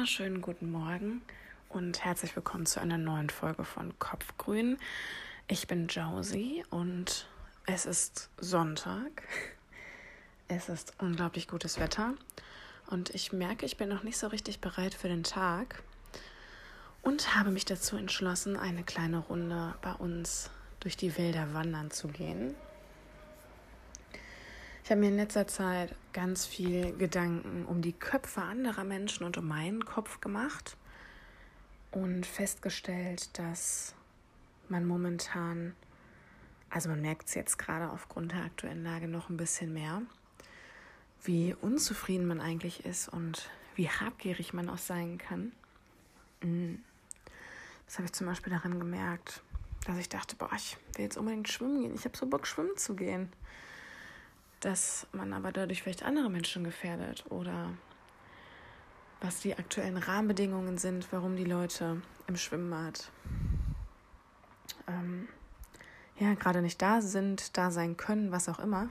wunderschönen guten Morgen und herzlich willkommen zu einer neuen Folge von Kopfgrün. Ich bin Josie und es ist Sonntag. Es ist unglaublich gutes Wetter und ich merke, ich bin noch nicht so richtig bereit für den Tag und habe mich dazu entschlossen, eine kleine Runde bei uns durch die Wälder wandern zu gehen. Ich habe mir in letzter Zeit ganz viel Gedanken um die Köpfe anderer Menschen und um meinen Kopf gemacht und festgestellt, dass man momentan, also man merkt es jetzt gerade aufgrund der aktuellen Lage noch ein bisschen mehr, wie unzufrieden man eigentlich ist und wie habgierig man auch sein kann. Mm. Das habe ich zum Beispiel daran gemerkt, dass ich dachte, boah, ich will jetzt unbedingt schwimmen gehen. Ich habe so Bock, schwimmen zu gehen dass man aber dadurch vielleicht andere Menschen gefährdet oder was die aktuellen Rahmenbedingungen sind, warum die Leute im Schwimmbad ähm, ja gerade nicht da sind, da sein können, was auch immer,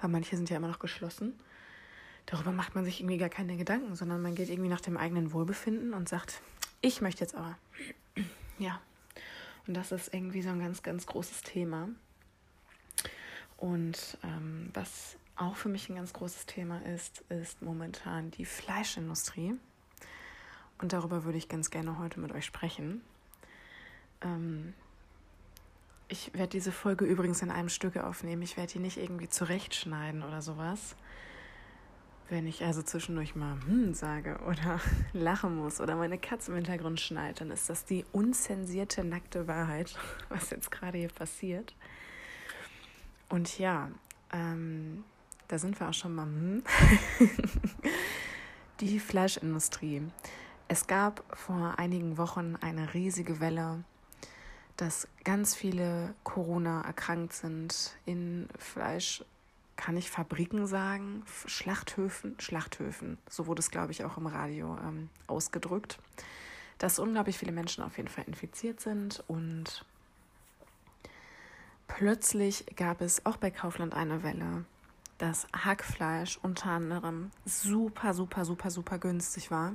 weil manche sind ja immer noch geschlossen. Darüber macht man sich irgendwie gar keine Gedanken, sondern man geht irgendwie nach dem eigenen Wohlbefinden und sagt, ich möchte jetzt aber. Ja. Und das ist irgendwie so ein ganz, ganz großes Thema. Und ähm, was auch für mich ein ganz großes Thema ist, ist momentan die Fleischindustrie. Und darüber würde ich ganz gerne heute mit euch sprechen. Ähm, ich werde diese Folge übrigens in einem Stücke aufnehmen. Ich werde die nicht irgendwie zurechtschneiden oder sowas. Wenn ich also zwischendurch mal hm sage oder lachen muss oder meine Katze im Hintergrund schneit, dann ist das die unzensierte, nackte Wahrheit, was jetzt gerade hier passiert. Und ja, ähm, da sind wir auch schon mal. Hm. Die Fleischindustrie. Es gab vor einigen Wochen eine riesige Welle, dass ganz viele Corona erkrankt sind in Fleisch, kann ich Fabriken sagen, Schlachthöfen, Schlachthöfen, so wurde es, glaube ich, auch im Radio ähm, ausgedrückt, dass unglaublich viele Menschen auf jeden Fall infiziert sind und Plötzlich gab es auch bei Kaufland eine Welle, dass Hackfleisch unter anderem super, super, super, super günstig war.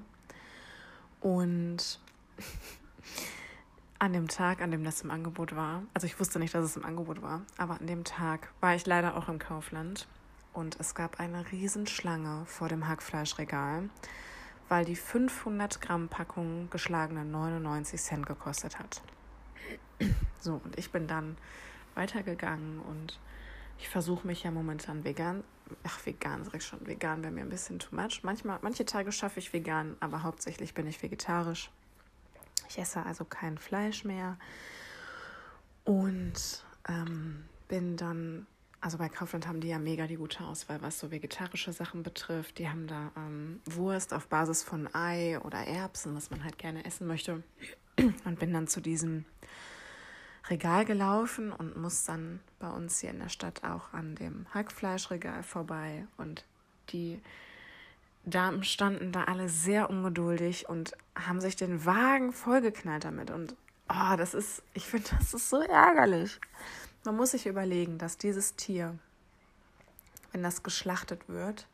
Und an dem Tag, an dem das im Angebot war, also ich wusste nicht, dass es im Angebot war, aber an dem Tag war ich leider auch im Kaufland und es gab eine Riesenschlange vor dem Hackfleischregal, weil die 500 Gramm Packung geschlagene 99 Cent gekostet hat. So, und ich bin dann weitergegangen und ich versuche mich ja momentan vegan, ach vegan sag ich schon, vegan wäre mir ein bisschen too much. Manchmal, manche Tage schaffe ich vegan, aber hauptsächlich bin ich vegetarisch. Ich esse also kein Fleisch mehr und ähm, bin dann, also bei Kaufland haben die ja mega die gute Auswahl, was so vegetarische Sachen betrifft. Die haben da ähm, Wurst auf Basis von Ei oder Erbsen, was man halt gerne essen möchte. Und bin dann zu diesem Regal gelaufen und muss dann bei uns hier in der Stadt auch an dem Hackfleischregal vorbei. Und die Damen standen da alle sehr ungeduldig und haben sich den Wagen vollgeknallt damit. Und oh, das ist, ich finde, das ist so ärgerlich. Man muss sich überlegen, dass dieses Tier, wenn das geschlachtet wird,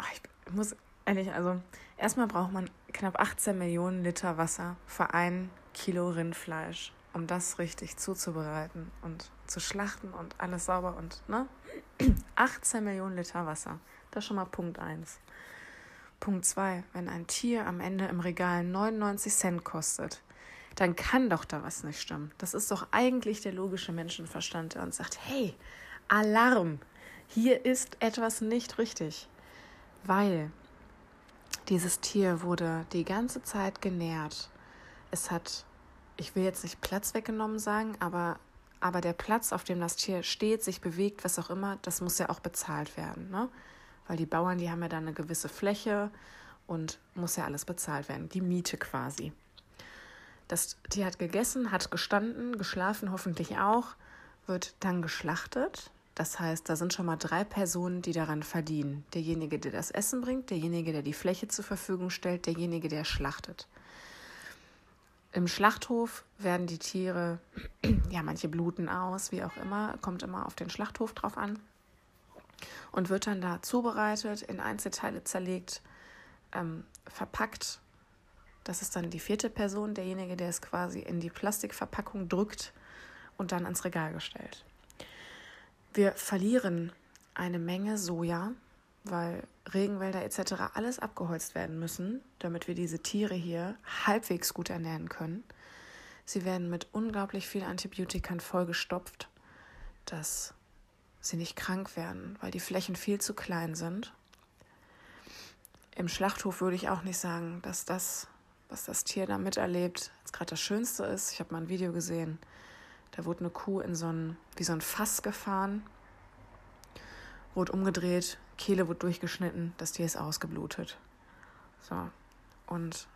oh, ich muss ehrlich, also erstmal braucht man knapp 18 Millionen Liter Wasser für ein Kilo Rindfleisch, um das richtig zuzubereiten und zu schlachten und alles sauber und, ne? 18 Millionen Liter Wasser. Das ist schon mal Punkt 1. Punkt 2. Wenn ein Tier am Ende im Regal 99 Cent kostet, dann kann doch da was nicht stimmen. Das ist doch eigentlich der logische Menschenverstand, der uns sagt, hey, Alarm, hier ist etwas nicht richtig. Weil dieses Tier wurde die ganze Zeit genährt es hat, ich will jetzt nicht Platz weggenommen sagen, aber, aber der Platz, auf dem das Tier steht, sich bewegt, was auch immer, das muss ja auch bezahlt werden. Ne? Weil die Bauern, die haben ja dann eine gewisse Fläche und muss ja alles bezahlt werden. Die Miete quasi. Das Tier hat gegessen, hat gestanden, geschlafen hoffentlich auch, wird dann geschlachtet. Das heißt, da sind schon mal drei Personen, die daran verdienen. Derjenige, der das Essen bringt, derjenige, der die Fläche zur Verfügung stellt, derjenige, der schlachtet. Im Schlachthof werden die Tiere, ja, manche bluten aus, wie auch immer, kommt immer auf den Schlachthof drauf an und wird dann da zubereitet, in Einzelteile zerlegt, ähm, verpackt. Das ist dann die vierte Person, derjenige, der es quasi in die Plastikverpackung drückt und dann ins Regal gestellt. Wir verlieren eine Menge Soja, weil Regenwälder etc. alles abgeholzt werden müssen, damit wir diese Tiere hier halbwegs gut ernähren können. Sie werden mit unglaublich viel Antibiotikern vollgestopft, dass sie nicht krank werden, weil die Flächen viel zu klein sind. Im Schlachthof würde ich auch nicht sagen, dass das, was das Tier da miterlebt, jetzt gerade das Schönste ist. Ich habe mal ein Video gesehen, da wurde eine Kuh in so ein, wie so ein Fass gefahren, wurde umgedreht, Kehle wurde durchgeschnitten, das Tier ist ausgeblutet. So. Und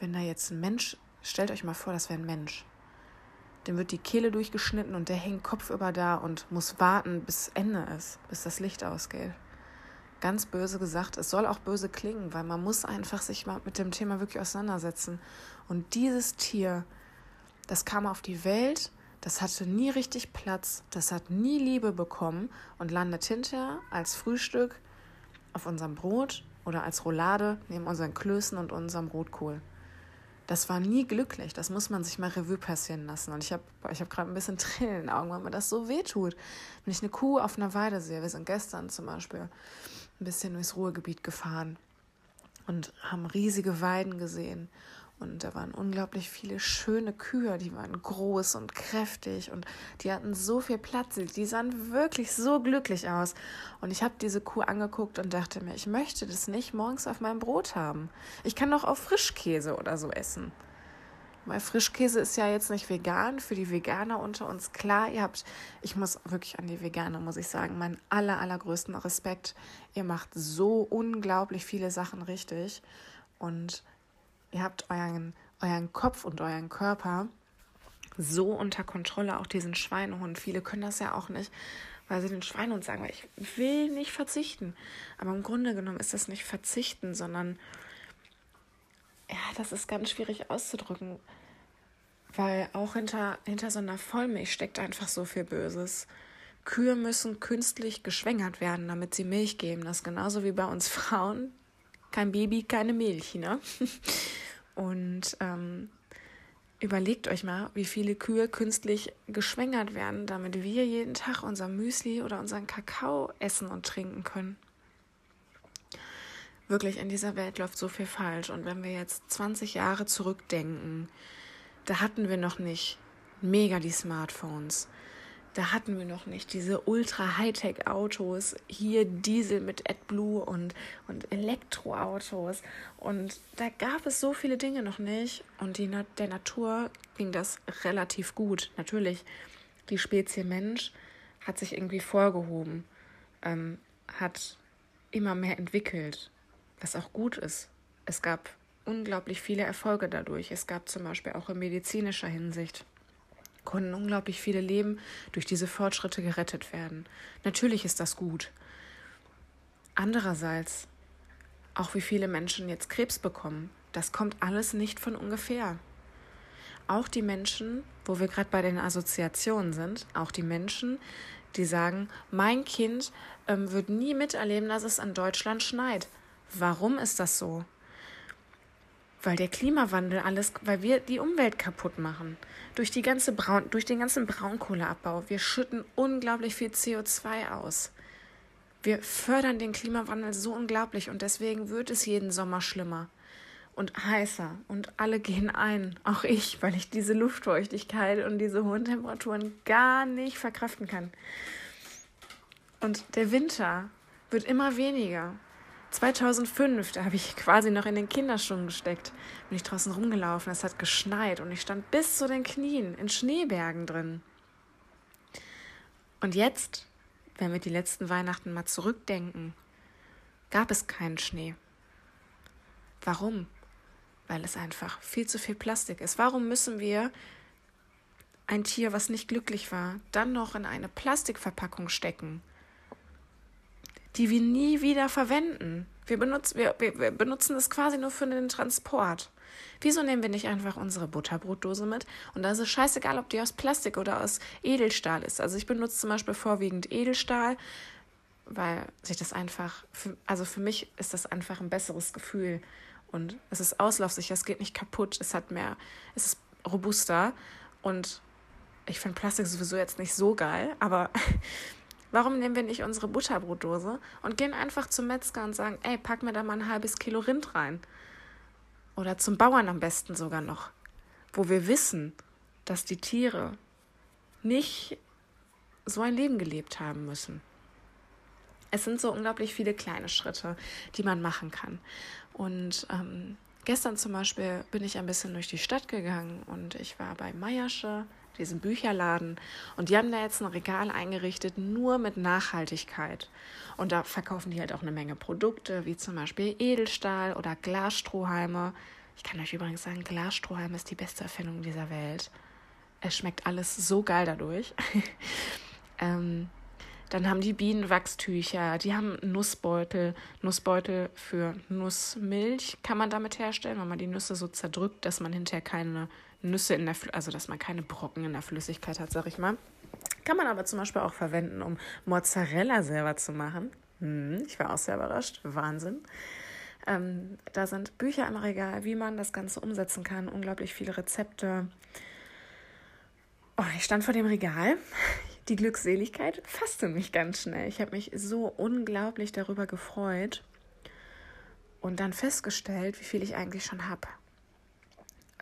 wenn da jetzt ein Mensch, stellt euch mal vor, das wäre ein Mensch. Dem wird die Kehle durchgeschnitten und der hängt kopfüber da und muss warten, bis Ende ist, bis das Licht ausgeht. Ganz böse gesagt, es soll auch böse klingen, weil man muss einfach sich mal mit dem Thema wirklich auseinandersetzen. Und dieses Tier, das kam auf die Welt, das hatte nie richtig Platz, das hat nie Liebe bekommen und landet hinterher als Frühstück auf unserem Brot oder als Roulade neben unseren Klößen und unserem Rotkohl. Das war nie glücklich, das muss man sich mal Revue passieren lassen. Und ich habe ich hab gerade ein bisschen Tränen in den Augen, weil mir das so weh tut. Wenn ich eine Kuh auf einer Weide sehe, wir sind gestern zum Beispiel ein bisschen durchs Ruhrgebiet gefahren und haben riesige Weiden gesehen. Und da waren unglaublich viele schöne Kühe, die waren groß und kräftig und die hatten so viel Platz. Die sahen wirklich so glücklich aus. Und ich habe diese Kuh angeguckt und dachte mir, ich möchte das nicht morgens auf meinem Brot haben. Ich kann doch auch Frischkäse oder so essen. Weil Frischkäse ist ja jetzt nicht vegan. Für die Veganer unter uns klar, ihr habt, ich muss wirklich an die Veganer, muss ich sagen, meinen aller, allergrößten Respekt. Ihr macht so unglaublich viele Sachen richtig. Und Ihr habt euren, euren Kopf und euren Körper so unter Kontrolle, auch diesen Schweinehund. Viele können das ja auch nicht, weil sie den Schweinehund sagen, ich will nicht verzichten. Aber im Grunde genommen ist das nicht verzichten, sondern ja, das ist ganz schwierig auszudrücken, weil auch hinter, hinter so einer Vollmilch steckt einfach so viel Böses. Kühe müssen künstlich geschwängert werden, damit sie Milch geben. Das ist genauso wie bei uns Frauen. Kein Baby, keine Milch, ne? Und ähm, überlegt euch mal, wie viele Kühe künstlich geschwängert werden, damit wir jeden Tag unser Müsli oder unseren Kakao essen und trinken können. Wirklich, in dieser Welt läuft so viel falsch. Und wenn wir jetzt 20 Jahre zurückdenken, da hatten wir noch nicht mega die Smartphones da hatten wir noch nicht diese ultra Hightech-Autos, hier Diesel mit AdBlue und, und Elektroautos. Und da gab es so viele Dinge noch nicht. Und die, der Natur ging das relativ gut. Natürlich, die Spezie Mensch hat sich irgendwie vorgehoben, ähm, hat immer mehr entwickelt, was auch gut ist. Es gab unglaublich viele Erfolge dadurch. Es gab zum Beispiel auch in medizinischer Hinsicht konnten unglaublich viele Leben durch diese Fortschritte gerettet werden. Natürlich ist das gut. Andererseits, auch wie viele Menschen jetzt Krebs bekommen, das kommt alles nicht von ungefähr. Auch die Menschen, wo wir gerade bei den Assoziationen sind, auch die Menschen, die sagen, mein Kind ähm, wird nie miterleben, dass es in Deutschland schneit. Warum ist das so? Weil der Klimawandel alles, weil wir die Umwelt kaputt machen. Durch, die ganze Braun, durch den ganzen Braunkohleabbau. Wir schütten unglaublich viel CO2 aus. Wir fördern den Klimawandel so unglaublich und deswegen wird es jeden Sommer schlimmer und heißer und alle gehen ein, auch ich, weil ich diese Luftfeuchtigkeit und diese hohen Temperaturen gar nicht verkraften kann. Und der Winter wird immer weniger 2005, da habe ich quasi noch in den Kinderschuhen gesteckt, bin ich draußen rumgelaufen, es hat geschneit und ich stand bis zu den Knien in Schneebergen drin. Und jetzt, wenn wir die letzten Weihnachten mal zurückdenken, gab es keinen Schnee. Warum? Weil es einfach viel zu viel Plastik ist. Warum müssen wir ein Tier, was nicht glücklich war, dann noch in eine Plastikverpackung stecken? Die wir nie wieder verwenden. Wir benutzen, wir, wir, benutzen das quasi nur für den Transport. Wieso nehmen wir nicht einfach unsere Butterbrotdose mit? Und da ist es scheißegal, ob die aus Plastik oder aus Edelstahl ist. Also ich benutze zum Beispiel vorwiegend Edelstahl. weil sich das einfach, für, also für mich ist das einfach ein besseres Gefühl und es ist auslaufsicher, es geht nicht kaputt, es hat mehr, es ist robuster und ich finde Plastik sowieso jetzt nicht so geil, aber warum nehmen wir nicht unsere Butterbrotdose und gehen einfach zum Metzger und sagen, ey, pack mir da mal ein halbes Kilo Rind rein. Oder zum Bauern am besten sogar noch, wo wir wissen, dass die Tiere nicht so ein Leben gelebt haben müssen. Es sind so unglaublich viele kleine Schritte, die man machen kann. Und ähm, gestern zum Beispiel bin ich ein bisschen durch die Stadt gegangen und ich war bei Meiersche, diesem Bücherladen, und die haben da jetzt ein Regal eingerichtet, nur mit Nachhaltigkeit. Und da verkaufen die halt auch eine Menge Produkte, wie zum Beispiel Edelstahl oder Glasstrohhalme. Ich kann euch übrigens sagen, Glasstrohhalme ist die beste Erfindung dieser Welt. Es schmeckt alles so geil dadurch. ähm, dann haben die Bienen Wachstücher, die haben Nussbeutel, Nussbeutel für Nussmilch kann man damit herstellen, wenn man die Nüsse so zerdrückt, dass man hinterher keine Nüsse in der, Fl also dass man keine Brocken in der Flüssigkeit hat, sag ich mal. Kann man aber zum Beispiel auch verwenden, um Mozzarella selber zu machen. Hm, ich war auch sehr überrascht. Wahnsinn. Ähm, da sind Bücher im Regal, wie man das Ganze umsetzen kann. Unglaublich viele Rezepte. Oh, ich stand vor dem Regal die Glückseligkeit fasste mich ganz schnell. Ich habe mich so unglaublich darüber gefreut und dann festgestellt, wie viel ich eigentlich schon habe.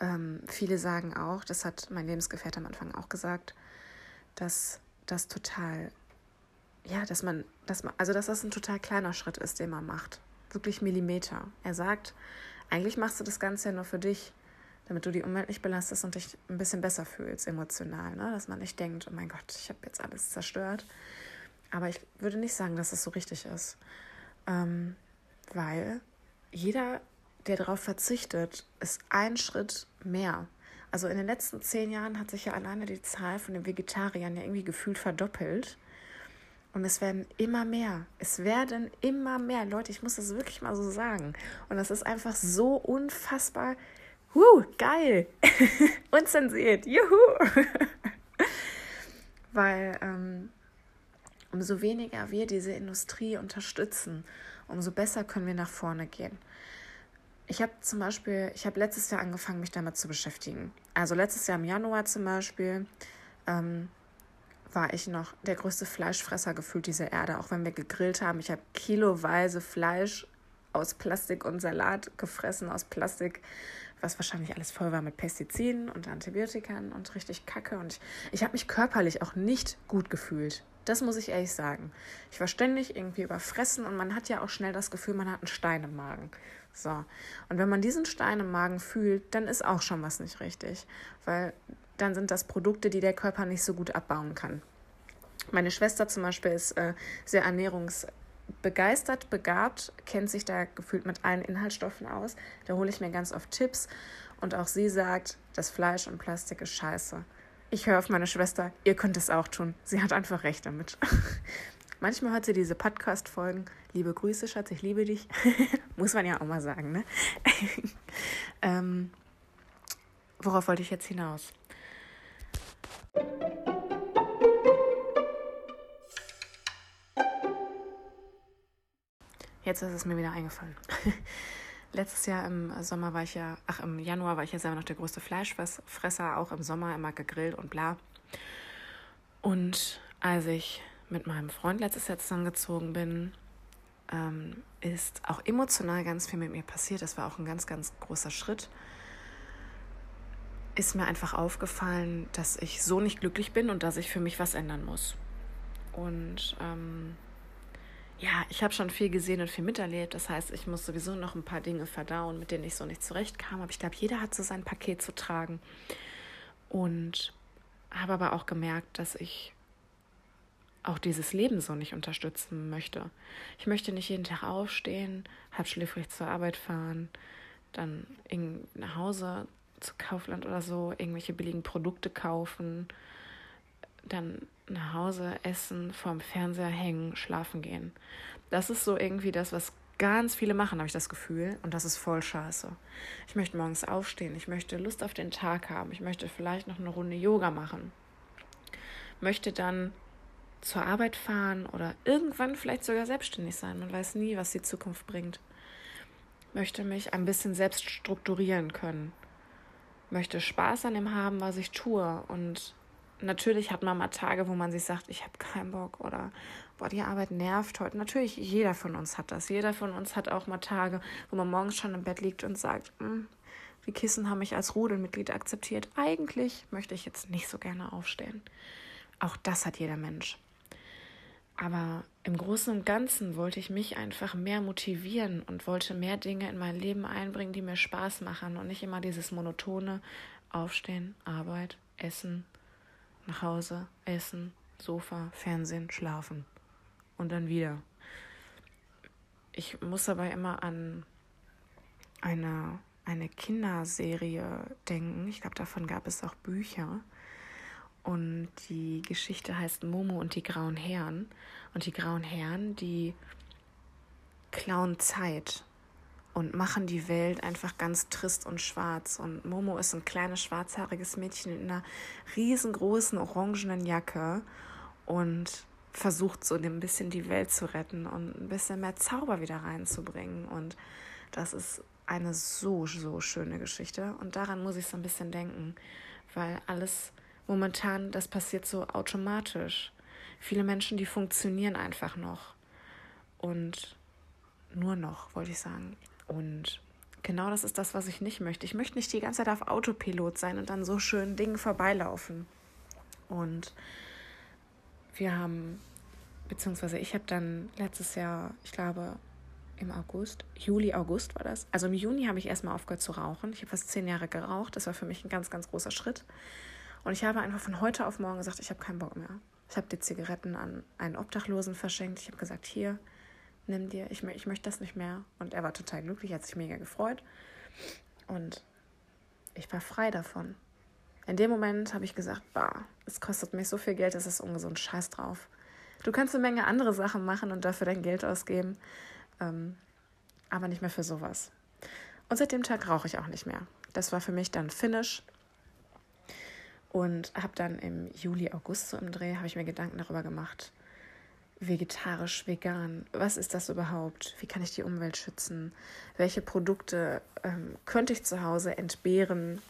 Ähm, viele sagen auch, das hat mein Lebensgefährte am Anfang auch gesagt, dass das total, ja, dass man, dass man, also dass das ein total kleiner Schritt ist, den man macht. Wirklich Millimeter. Er sagt, eigentlich machst du das Ganze ja nur für dich damit du die Umwelt nicht belastest und dich ein bisschen besser fühlst, emotional. Ne? Dass man nicht denkt, oh mein Gott, ich habe jetzt alles zerstört. Aber ich würde nicht sagen, dass es so richtig ist. Ähm, weil jeder, der darauf verzichtet, ist ein Schritt mehr. Also in den letzten zehn Jahren hat sich ja alleine die Zahl von den Vegetariern ja irgendwie gefühlt verdoppelt. Und es werden immer mehr. Es werden immer mehr. Leute, ich muss das wirklich mal so sagen. Und das ist einfach so unfassbar Huh, geil. Unzensiert. Juhu. Weil ähm, umso weniger wir diese Industrie unterstützen, umso besser können wir nach vorne gehen. Ich habe zum Beispiel, ich habe letztes Jahr angefangen, mich damit zu beschäftigen. Also letztes Jahr im Januar zum Beispiel ähm, war ich noch der größte Fleischfresser gefühlt dieser Erde, auch wenn wir gegrillt haben. Ich habe kiloweise Fleisch aus Plastik und Salat gefressen aus Plastik was wahrscheinlich alles voll war mit Pestiziden und Antibiotikern und richtig kacke. Und ich, ich habe mich körperlich auch nicht gut gefühlt. Das muss ich ehrlich sagen. Ich war ständig irgendwie überfressen und man hat ja auch schnell das Gefühl, man hat einen Stein im Magen. So. Und wenn man diesen Stein im Magen fühlt, dann ist auch schon was nicht richtig. Weil dann sind das Produkte, die der Körper nicht so gut abbauen kann. Meine Schwester zum Beispiel ist äh, sehr ernährungs begeistert, begabt, kennt sich da gefühlt mit allen Inhaltsstoffen aus. Da hole ich mir ganz oft Tipps. Und auch sie sagt, das Fleisch und Plastik ist scheiße. Ich höre auf meine Schwester, ihr könnt es auch tun. Sie hat einfach recht damit. Manchmal hört sie diese Podcast-Folgen. Liebe Grüße, Schatz, ich liebe dich. Muss man ja auch mal sagen, ne? ähm, worauf wollte ich jetzt hinaus? Jetzt ist es mir wieder eingefallen. Letztes Jahr im Sommer war ich ja, ach, im Januar war ich ja selber noch der größte Fleischfresser, auch im Sommer immer gegrillt und bla. Und als ich mit meinem Freund letztes Jahr zusammengezogen bin, ähm, ist auch emotional ganz viel mit mir passiert. Das war auch ein ganz, ganz großer Schritt. Ist mir einfach aufgefallen, dass ich so nicht glücklich bin und dass ich für mich was ändern muss. Und ähm, ja, ich habe schon viel gesehen und viel miterlebt. Das heißt, ich muss sowieso noch ein paar Dinge verdauen, mit denen ich so nicht zurechtkam. Aber ich glaube, jeder hat so sein Paket zu tragen. Und habe aber auch gemerkt, dass ich auch dieses Leben so nicht unterstützen möchte. Ich möchte nicht jeden Tag aufstehen, halbschläfrig zur Arbeit fahren, dann nach Hause zu Kaufland oder so irgendwelche billigen Produkte kaufen, dann nach Hause essen, vorm Fernseher hängen, schlafen gehen. Das ist so irgendwie das, was ganz viele machen, habe ich das Gefühl. Und das ist voll scheiße. Ich möchte morgens aufstehen, ich möchte Lust auf den Tag haben, ich möchte vielleicht noch eine Runde Yoga machen. Möchte dann zur Arbeit fahren oder irgendwann vielleicht sogar selbstständig sein. Man weiß nie, was die Zukunft bringt. Möchte mich ein bisschen selbst strukturieren können. Möchte Spaß an dem haben, was ich tue. Und natürlich hat man mal Tage, wo man sich sagt, ich habe keinen Bock oder boah, die Arbeit nervt heute. Natürlich, jeder von uns hat das. Jeder von uns hat auch mal Tage, wo man morgens schon im Bett liegt und sagt, hm, die Kissen haben mich als Rudelmitglied akzeptiert. Eigentlich möchte ich jetzt nicht so gerne aufstehen. Auch das hat jeder Mensch. Aber im Großen und Ganzen wollte ich mich einfach mehr motivieren und wollte mehr Dinge in mein Leben einbringen, die mir Spaß machen und nicht immer dieses monotone Aufstehen, Arbeit, Essen, nach Hause, Essen, Sofa, Fernsehen, Schlafen und dann wieder. Ich muss dabei immer an eine, eine Kinderserie denken. Ich glaube, davon gab es auch Bücher. Und die Geschichte heißt Momo und die grauen Herren. Und die grauen Herren, die klauen Zeit und machen die Welt einfach ganz trist und schwarz. Und Momo ist ein kleines schwarzhaariges Mädchen in einer riesengroßen orangenen Jacke und versucht so ein bisschen die Welt zu retten und ein bisschen mehr Zauber wieder reinzubringen. Und das ist eine so, so schöne Geschichte. Und daran muss ich so ein bisschen denken, weil alles momentan, das passiert so automatisch. Viele Menschen, die funktionieren einfach noch. Und nur noch, wollte ich sagen. Und genau das ist das, was ich nicht möchte. Ich möchte nicht die ganze Zeit auf Autopilot sein und dann so schön Dingen vorbeilaufen. Und wir haben, beziehungsweise ich habe dann letztes Jahr, ich glaube im August, Juli, August war das. Also im Juni habe ich erstmal aufgehört zu rauchen. Ich habe fast zehn Jahre geraucht. Das war für mich ein ganz, ganz großer Schritt. Und ich habe einfach von heute auf morgen gesagt, ich habe keinen Bock mehr. Ich habe die Zigaretten an einen Obdachlosen verschenkt. Ich habe gesagt, hier, nimm dir, ich, ich möchte das nicht mehr. Und er war total glücklich, hat sich mega gefreut. Und ich war frei davon. In dem Moment habe ich gesagt, bah, es kostet mich so viel Geld, es ist ungesund, scheiß drauf. Du kannst eine Menge andere Sachen machen und dafür dein Geld ausgeben, ähm, aber nicht mehr für sowas. Und seit dem Tag rauche ich auch nicht mehr. Das war für mich dann Finish. Und habe dann im Juli, August so im Dreh, habe ich mir Gedanken darüber gemacht, vegetarisch, vegan, was ist das überhaupt? Wie kann ich die Umwelt schützen? Welche Produkte ähm, könnte ich zu Hause entbehren?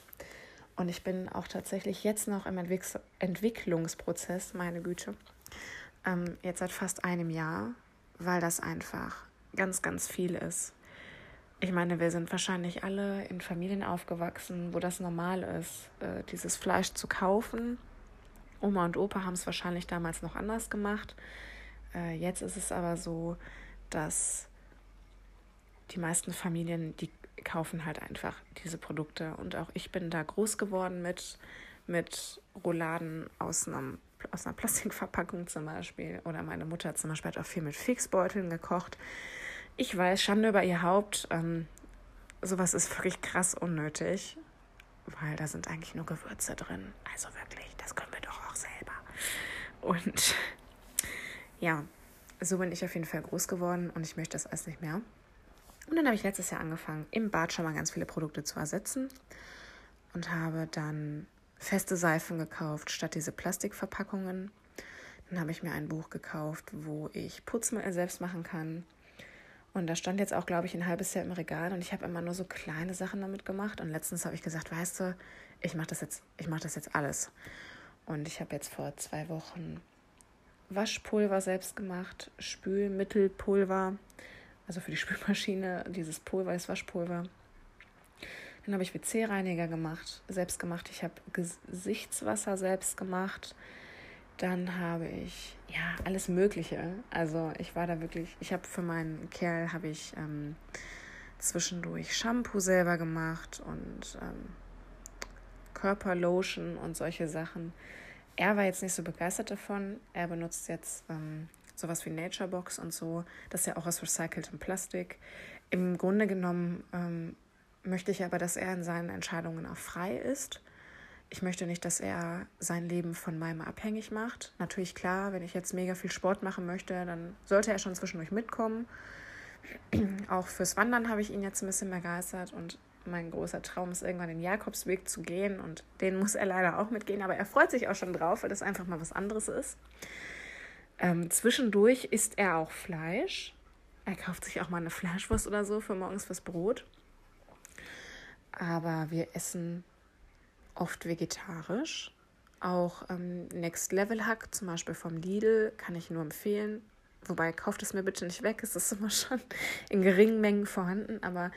Und ich bin auch tatsächlich jetzt noch im Entwick Entwicklungsprozess, meine Güte, ähm, jetzt seit fast einem Jahr, weil das einfach ganz, ganz viel ist. Ich meine, wir sind wahrscheinlich alle in Familien aufgewachsen, wo das normal ist, äh, dieses Fleisch zu kaufen. Oma und Opa haben es wahrscheinlich damals noch anders gemacht. Äh, jetzt ist es aber so, dass die meisten Familien, die kaufen halt einfach diese Produkte. Und auch ich bin da groß geworden mit, mit Rouladen aus, einem, aus einer Plastikverpackung zum Beispiel. Oder meine Mutter zum Beispiel hat auch viel mit Fixbeuteln gekocht. Ich weiß, Schande über ihr Haupt. Ähm, sowas ist wirklich krass unnötig, weil da sind eigentlich nur Gewürze drin. Also wirklich, das können wir doch auch selber. Und ja, so bin ich auf jeden Fall groß geworden und ich möchte das alles nicht mehr. Und dann habe ich letztes Jahr angefangen, im Bad schon mal ganz viele Produkte zu ersetzen und habe dann feste Seifen gekauft statt diese Plastikverpackungen. Dann habe ich mir ein Buch gekauft, wo ich Putzmittel selbst machen kann. Und da stand jetzt auch, glaube ich, ein halbes Jahr im Regal und ich habe immer nur so kleine Sachen damit gemacht. Und letztens habe ich gesagt, weißt du, ich mache das jetzt, ich mache das jetzt alles. Und ich habe jetzt vor zwei Wochen Waschpulver selbst gemacht, Spülmittelpulver, also für die Spülmaschine, dieses Pulver ist Waschpulver. Dann habe ich WC-Reiniger gemacht, selbst gemacht. Ich habe Gesichtswasser selbst gemacht. Dann habe ich ja alles Mögliche. Also ich war da wirklich. Ich habe für meinen Kerl habe ich ähm, zwischendurch Shampoo selber gemacht und ähm, Körperlotion und solche Sachen. Er war jetzt nicht so begeistert davon. Er benutzt jetzt ähm, sowas wie Naturebox und so. Das ist ja auch aus recyceltem Plastik. Im Grunde genommen ähm, möchte ich aber, dass er in seinen Entscheidungen auch frei ist. Ich möchte nicht, dass er sein Leben von meinem abhängig macht. Natürlich klar, wenn ich jetzt mega viel Sport machen möchte, dann sollte er schon zwischendurch mitkommen. Auch fürs Wandern habe ich ihn jetzt ein bisschen begeistert und mein großer Traum ist, irgendwann den Jakobsweg zu gehen und den muss er leider auch mitgehen, aber er freut sich auch schon drauf, weil das einfach mal was anderes ist. Ähm, zwischendurch isst er auch Fleisch. Er kauft sich auch mal eine Fleischwurst oder so für morgens fürs Brot. Aber wir essen oft vegetarisch. Auch ähm, Next Level Hack, zum Beispiel vom Lidl, kann ich nur empfehlen. Wobei, kauft es mir bitte nicht weg, es ist immer schon in geringen Mengen vorhanden, aber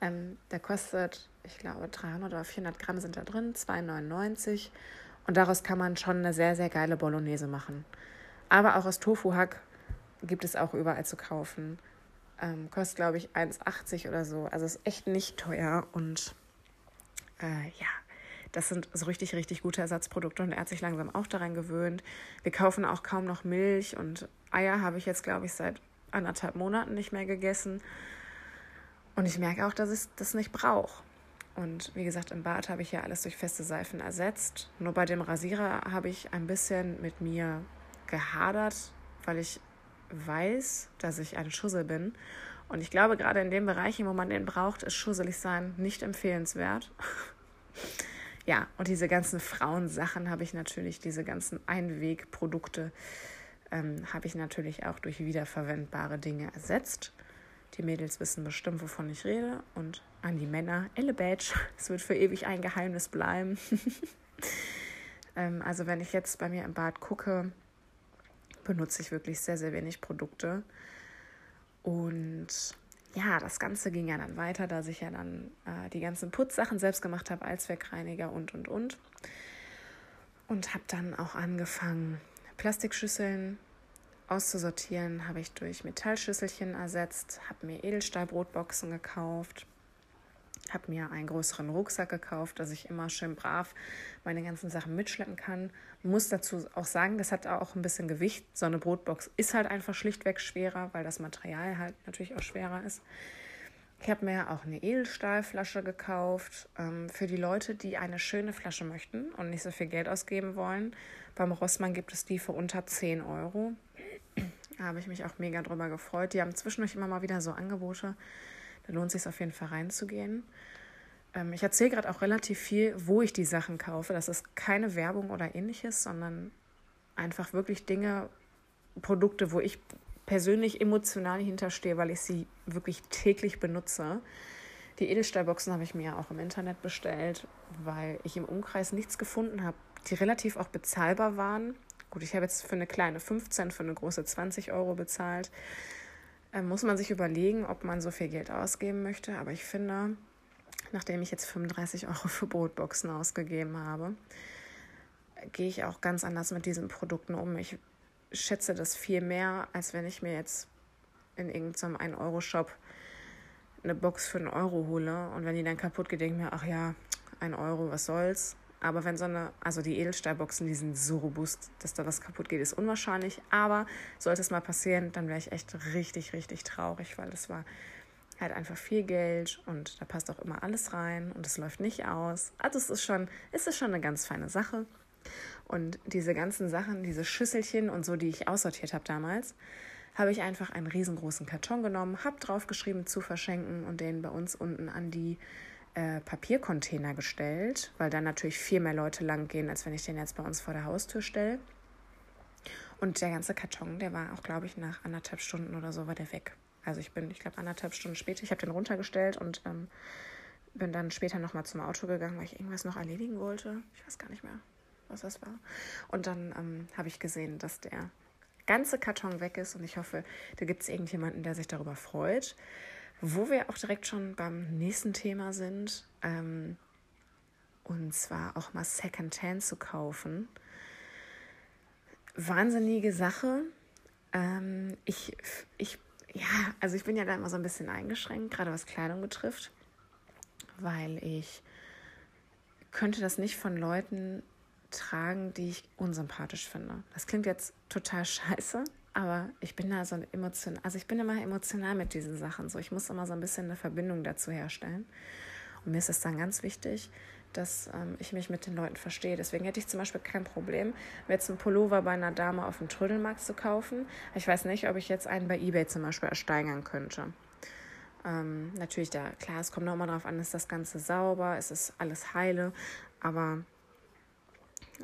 ähm, der kostet, ich glaube, 300 oder 400 Gramm sind da drin, 2,99. Und daraus kann man schon eine sehr, sehr geile Bolognese machen. Aber auch aus Tofu-Hack gibt es auch überall zu kaufen. Ähm, kostet, glaube ich, 1,80 oder so. Also ist echt nicht teuer und äh, ja, das sind so richtig, richtig gute Ersatzprodukte und er hat sich langsam auch daran gewöhnt. Wir kaufen auch kaum noch Milch und Eier habe ich jetzt, glaube ich, seit anderthalb Monaten nicht mehr gegessen. Und ich merke auch, dass ich das nicht brauche. Und wie gesagt, im Bad habe ich ja alles durch feste Seifen ersetzt. Nur bei dem Rasierer habe ich ein bisschen mit mir gehadert, weil ich weiß, dass ich ein Schussel bin. Und ich glaube, gerade in den Bereichen, wo man den braucht, ist schusselig sein nicht empfehlenswert. ja, und diese ganzen Frauensachen habe ich natürlich, diese ganzen Einwegprodukte ähm, habe ich natürlich auch durch wiederverwendbare Dinge ersetzt. Die Mädels wissen bestimmt, wovon ich rede. Und an die Männer, Elle Badge, es wird für ewig ein Geheimnis bleiben. ähm, also wenn ich jetzt bei mir im Bad gucke, benutze ich wirklich sehr, sehr wenig Produkte. Und ja, das Ganze ging ja dann weiter, dass ich ja dann äh, die ganzen Putzsachen selbst gemacht habe, Allzweckreiniger und, und, und. Und habe dann auch angefangen, Plastikschüsseln auszusortieren, habe ich durch Metallschüsselchen ersetzt, habe mir Edelstahlbrotboxen gekauft, habe mir einen größeren Rucksack gekauft, dass ich immer schön brav meine ganzen Sachen mitschleppen kann. Muss dazu auch sagen, das hat auch ein bisschen Gewicht. So eine Brotbox ist halt einfach schlichtweg schwerer, weil das Material halt natürlich auch schwerer ist. Ich habe mir auch eine Edelstahlflasche gekauft ähm, für die Leute, die eine schöne Flasche möchten und nicht so viel Geld ausgeben wollen. Beim Rossmann gibt es die für unter 10 Euro. Da habe ich mich auch mega drüber gefreut. Die haben zwischendurch immer mal wieder so Angebote. Da lohnt es sich auf jeden Fall reinzugehen. Ähm, ich erzähle gerade auch relativ viel, wo ich die Sachen kaufe. Das ist keine Werbung oder ähnliches, sondern einfach wirklich Dinge, Produkte, wo ich persönlich emotional hinterstehe, weil ich sie wirklich täglich benutze. Die Edelstahlboxen habe ich mir auch im Internet bestellt, weil ich im Umkreis nichts gefunden habe, die relativ auch bezahlbar waren. Gut, ich habe jetzt für eine kleine 15, für eine große 20 Euro bezahlt. Ähm, muss man sich überlegen, ob man so viel Geld ausgeben möchte. Aber ich finde, nachdem ich jetzt 35 Euro für Brotboxen ausgegeben habe, gehe ich auch ganz anders mit diesen Produkten um. Ich schätze das viel mehr, als wenn ich mir jetzt in irgendeinem 1-Euro-Shop eine Box für einen Euro hole und wenn die dann kaputt geht, denke ich mir, ach ja, ein Euro, was soll's. Aber wenn so eine, also die Edelstahlboxen, die sind so robust, dass da was kaputt geht, ist unwahrscheinlich. Aber sollte es mal passieren, dann wäre ich echt richtig, richtig traurig, weil das war halt einfach viel Geld und da passt auch immer alles rein und es läuft nicht aus. Also es ist schon, es ist schon eine ganz feine Sache. Und diese ganzen Sachen, diese Schüsselchen und so, die ich aussortiert habe damals, habe ich einfach einen riesengroßen Karton genommen, habe draufgeschrieben zu verschenken und den bei uns unten an die äh, Papiercontainer gestellt, weil dann natürlich viel mehr Leute lang gehen, als wenn ich den jetzt bei uns vor der Haustür stelle. Und der ganze Karton, der war auch, glaube ich, nach anderthalb Stunden oder so war der weg. Also ich bin, ich glaube, anderthalb Stunden später, ich habe den runtergestellt und ähm, bin dann später nochmal zum Auto gegangen, weil ich irgendwas noch erledigen wollte. Ich weiß gar nicht mehr, was das war. Und dann ähm, habe ich gesehen, dass der ganze Karton weg ist und ich hoffe, da gibt es irgendjemanden, der sich darüber freut. Wo wir auch direkt schon beim nächsten Thema sind, ähm, und zwar auch mal Secondhand zu kaufen. Wahnsinnige Sache. Ähm, ich, ich, ja, also ich bin ja da immer so ein bisschen eingeschränkt, gerade was Kleidung betrifft, weil ich könnte das nicht von Leuten tragen, die ich unsympathisch finde. Das klingt jetzt total scheiße, aber ich bin da so emotional, also ich bin immer emotional mit diesen Sachen. So, ich muss immer so ein bisschen eine Verbindung dazu herstellen. Und mir ist es dann ganz wichtig, dass ähm, ich mich mit den Leuten verstehe. Deswegen hätte ich zum Beispiel kein Problem, jetzt einen Pullover bei einer Dame auf dem Trödelmarkt zu kaufen. Ich weiß nicht, ob ich jetzt einen bei eBay zum Beispiel ersteigern könnte. Ähm, natürlich, da, klar, es kommt nochmal darauf an, ist das Ganze sauber, ist es alles heile, aber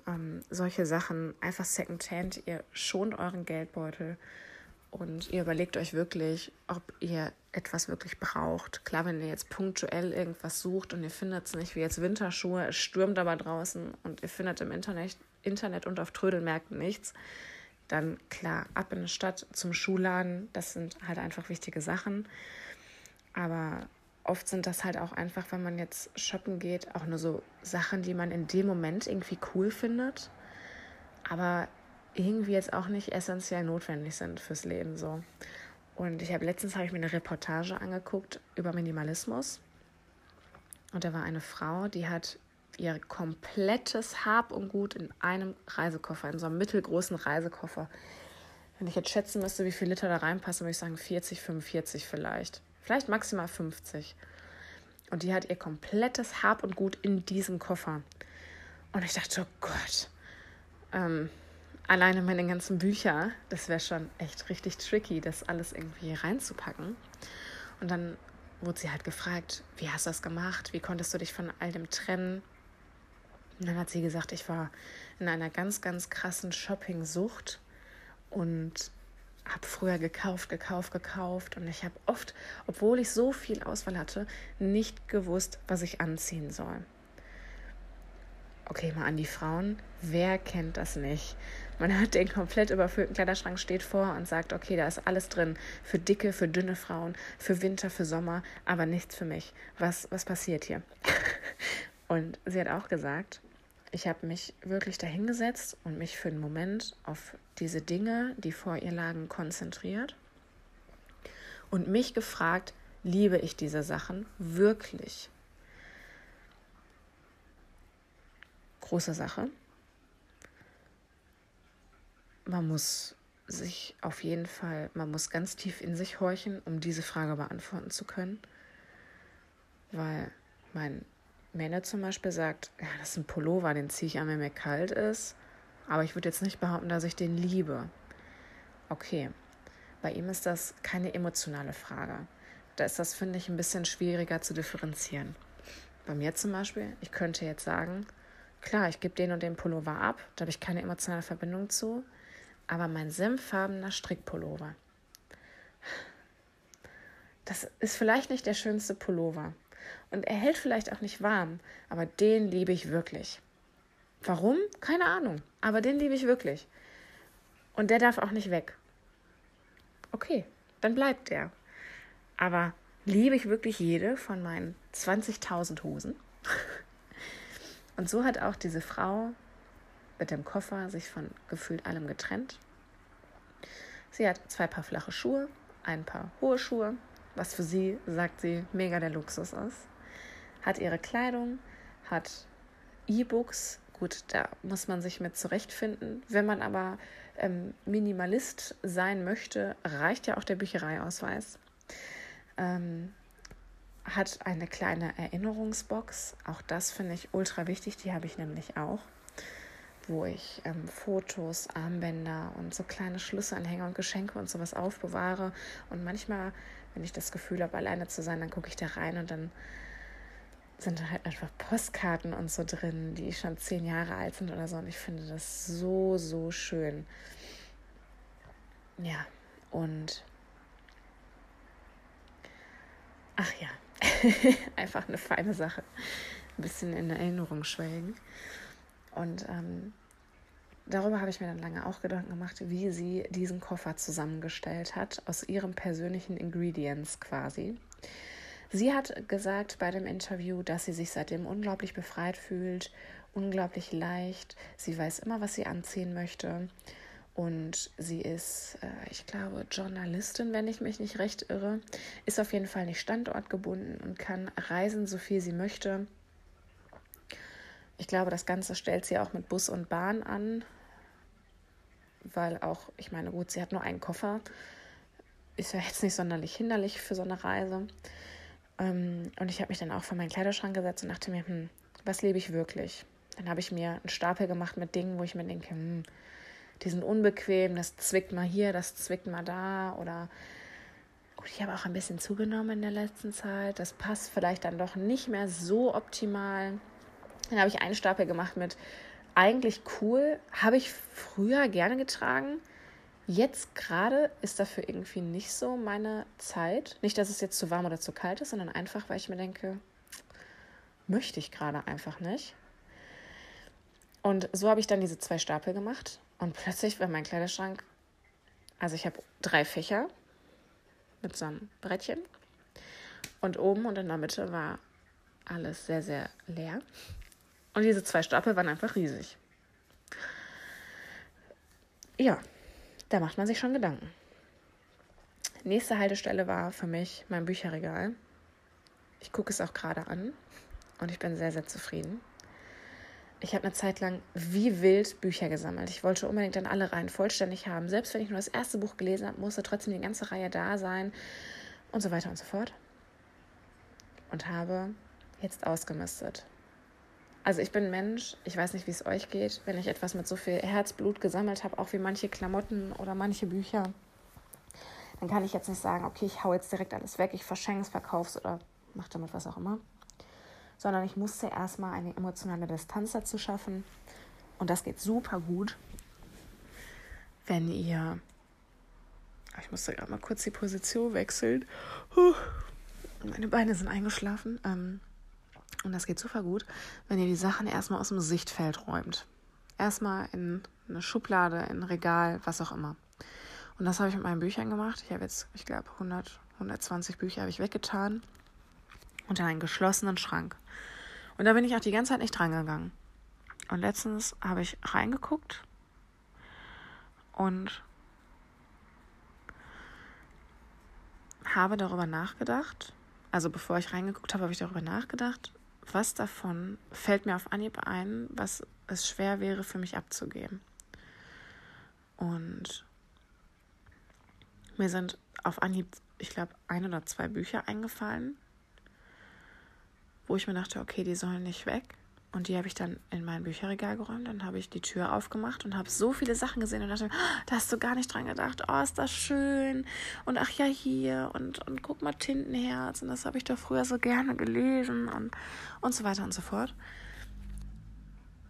ähm, solche Sachen einfach Secondhand. Ihr schont euren Geldbeutel und ihr überlegt euch wirklich, ob ihr etwas wirklich braucht. Klar, wenn ihr jetzt punktuell irgendwas sucht und ihr findet es nicht, wie jetzt Winterschuhe, es stürmt aber draußen und ihr findet im Internet, Internet und auf Trödelmärkten nichts, dann klar, ab in die Stadt zum Schuhladen, das sind halt einfach wichtige Sachen. Aber oft sind das halt auch einfach, wenn man jetzt shoppen geht, auch nur so Sachen, die man in dem Moment irgendwie cool findet, aber irgendwie jetzt auch nicht essentiell notwendig sind fürs Leben so. Und ich habe letztens habe ich mir eine Reportage angeguckt über Minimalismus. Und da war eine Frau, die hat ihr komplettes Hab und Gut in einem Reisekoffer, in so einem mittelgroßen Reisekoffer. Wenn ich jetzt schätzen müsste, wie viele Liter da reinpassen, würde ich sagen 40, 45 vielleicht. Vielleicht maximal 50. Und die hat ihr komplettes Hab und Gut in diesem Koffer. Und ich dachte, oh Gott, ähm, alleine meine ganzen Bücher, das wäre schon echt richtig tricky, das alles irgendwie reinzupacken. Und dann wurde sie halt gefragt, wie hast du das gemacht? Wie konntest du dich von all dem trennen? Und dann hat sie gesagt, ich war in einer ganz, ganz krassen Shopping-Sucht und habe früher gekauft, gekauft, gekauft. Und ich habe oft, obwohl ich so viel Auswahl hatte, nicht gewusst, was ich anziehen soll. Okay, mal an die Frauen. Wer kennt das nicht? Man hat den komplett überfüllten Kleiderschrank, steht vor und sagt, okay, da ist alles drin. Für dicke, für dünne Frauen, für Winter, für Sommer, aber nichts für mich. Was, was passiert hier? und sie hat auch gesagt, ich habe mich wirklich dahingesetzt und mich für einen Moment auf diese Dinge, die vor ihr lagen, konzentriert und mich gefragt, liebe ich diese Sachen wirklich? Große Sache man muss sich auf jeden Fall, man muss ganz tief in sich horchen, um diese Frage beantworten zu können. Weil mein Männer zum Beispiel sagt, ja, das ist ein Pullover, den ziehe ich an, wenn mir kalt ist. Aber ich würde jetzt nicht behaupten, dass ich den liebe. Okay, bei ihm ist das keine emotionale Frage. Da ist das, finde ich, ein bisschen schwieriger zu differenzieren. Bei mir zum Beispiel, ich könnte jetzt sagen, klar, ich gebe den und den Pullover ab, da habe ich keine emotionale Verbindung zu aber mein senffarbener Strickpullover. Das ist vielleicht nicht der schönste Pullover. Und er hält vielleicht auch nicht warm, aber den liebe ich wirklich. Warum? Keine Ahnung. Aber den liebe ich wirklich. Und der darf auch nicht weg. Okay, dann bleibt der. Aber liebe ich wirklich jede von meinen 20.000 Hosen? Und so hat auch diese Frau mit dem Koffer sich von gefühlt allem getrennt. Sie hat zwei Paar flache Schuhe, ein paar hohe Schuhe, was für sie, sagt sie, mega der Luxus ist. Hat ihre Kleidung, hat E-Books. Gut, da muss man sich mit zurechtfinden. Wenn man aber ähm, Minimalist sein möchte, reicht ja auch der Büchereiausweis. Ähm, hat eine kleine Erinnerungsbox. Auch das finde ich ultra wichtig. Die habe ich nämlich auch wo ich ähm, Fotos, Armbänder und so kleine Schlüsselanhänger und Geschenke und sowas aufbewahre. Und manchmal, wenn ich das Gefühl habe, alleine zu sein, dann gucke ich da rein und dann sind da halt einfach Postkarten und so drin, die schon zehn Jahre alt sind oder so. Und ich finde das so, so schön. Ja, und ach ja, einfach eine feine Sache. Ein bisschen in Erinnerung schwelgen. Und ähm, darüber habe ich mir dann lange auch Gedanken gemacht, wie sie diesen Koffer zusammengestellt hat, aus ihren persönlichen Ingredients quasi. Sie hat gesagt bei dem Interview, dass sie sich seitdem unglaublich befreit fühlt, unglaublich leicht. Sie weiß immer, was sie anziehen möchte. Und sie ist, äh, ich glaube, Journalistin, wenn ich mich nicht recht irre, ist auf jeden Fall nicht standortgebunden und kann reisen, so viel sie möchte. Ich glaube, das Ganze stellt sie auch mit Bus und Bahn an, weil auch, ich meine, gut, sie hat nur einen Koffer, ist ja jetzt nicht sonderlich hinderlich für so eine Reise. Ähm, und ich habe mich dann auch vor meinen Kleiderschrank gesetzt und dachte mir, hm, was lebe ich wirklich? Dann habe ich mir einen Stapel gemacht mit Dingen, wo ich mir denke, hm, die sind unbequem, das zwickt mal hier, das zwickt mal da oder gut, ich habe auch ein bisschen zugenommen in der letzten Zeit. Das passt vielleicht dann doch nicht mehr so optimal. Dann habe ich einen Stapel gemacht mit eigentlich cool, habe ich früher gerne getragen. Jetzt gerade ist dafür irgendwie nicht so meine Zeit. Nicht, dass es jetzt zu warm oder zu kalt ist, sondern einfach, weil ich mir denke, möchte ich gerade einfach nicht. Und so habe ich dann diese zwei Stapel gemacht und plötzlich war mein Kleiderschrank, also ich habe drei Fächer mit so einem Brettchen und oben und in der Mitte war alles sehr, sehr leer. Und diese zwei Stapel waren einfach riesig. Ja, da macht man sich schon Gedanken. Nächste Haltestelle war für mich mein Bücherregal. Ich gucke es auch gerade an und ich bin sehr, sehr zufrieden. Ich habe eine Zeit lang wie wild Bücher gesammelt. Ich wollte unbedingt dann alle Reihen vollständig haben. Selbst wenn ich nur das erste Buch gelesen habe, musste trotzdem die ganze Reihe da sein und so weiter und so fort. Und habe jetzt ausgemistet. Also ich bin Mensch, ich weiß nicht, wie es euch geht, wenn ich etwas mit so viel Herzblut gesammelt habe, auch wie manche Klamotten oder manche Bücher, dann kann ich jetzt nicht sagen, okay, ich hau jetzt direkt alles weg, ich verschenke es, verkaufe es oder mache damit was auch immer sondern ich musste erstmal eine emotionale Distanz dazu schaffen. Und das geht super gut, wenn ihr. Ich musste gerade mal kurz die Position wechseln. Meine Beine sind eingeschlafen. Ähm, und das geht super gut, wenn ihr die Sachen erstmal aus dem Sichtfeld räumt. Erstmal in eine Schublade, in ein Regal, was auch immer. Und das habe ich mit meinen Büchern gemacht. Ich habe jetzt, ich glaube, 100, 120 Bücher habe ich weggetan unter einen geschlossenen Schrank. Und da bin ich auch die ganze Zeit nicht dran gegangen. Und letztens habe ich reingeguckt und habe darüber nachgedacht, also bevor ich reingeguckt habe, habe ich darüber nachgedacht, was davon fällt mir auf Anhieb ein, was es schwer wäre für mich abzugeben. Und mir sind auf Anhieb, ich glaube, ein oder zwei Bücher eingefallen, wo ich mir dachte, okay, die sollen nicht weg. Und die habe ich dann in mein Bücherregal geräumt. Dann habe ich die Tür aufgemacht und habe so viele Sachen gesehen und dachte, oh, da hast du gar nicht dran gedacht. Oh, ist das schön. Und ach ja, hier. Und, und guck mal, Tintenherz. Und das habe ich doch früher so gerne gelesen. Und, und so weiter und so fort.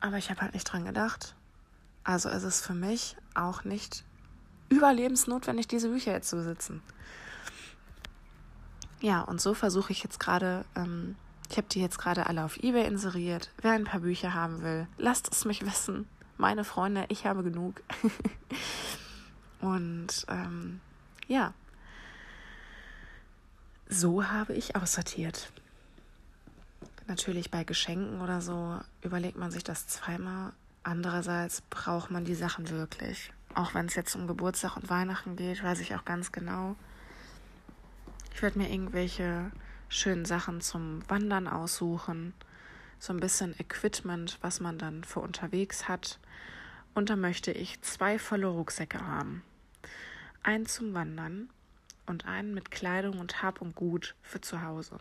Aber ich habe halt nicht dran gedacht. Also ist es für mich auch nicht überlebensnotwendig, diese Bücher jetzt zu besitzen. Ja, und so versuche ich jetzt gerade ähm, ich habe die jetzt gerade alle auf eBay inseriert. Wer ein paar Bücher haben will, lasst es mich wissen. Meine Freunde, ich habe genug. Und ähm, ja, so habe ich aussortiert. Natürlich bei Geschenken oder so überlegt man sich das zweimal. Andererseits braucht man die Sachen wirklich. Auch wenn es jetzt um Geburtstag und Weihnachten geht, weiß ich auch ganz genau. Ich werde mir irgendwelche schönen Sachen zum Wandern aussuchen, so ein bisschen Equipment, was man dann für unterwegs hat. Und da möchte ich zwei volle Rucksäcke haben. Einen zum Wandern und einen mit Kleidung und Hab und Gut für zu Hause.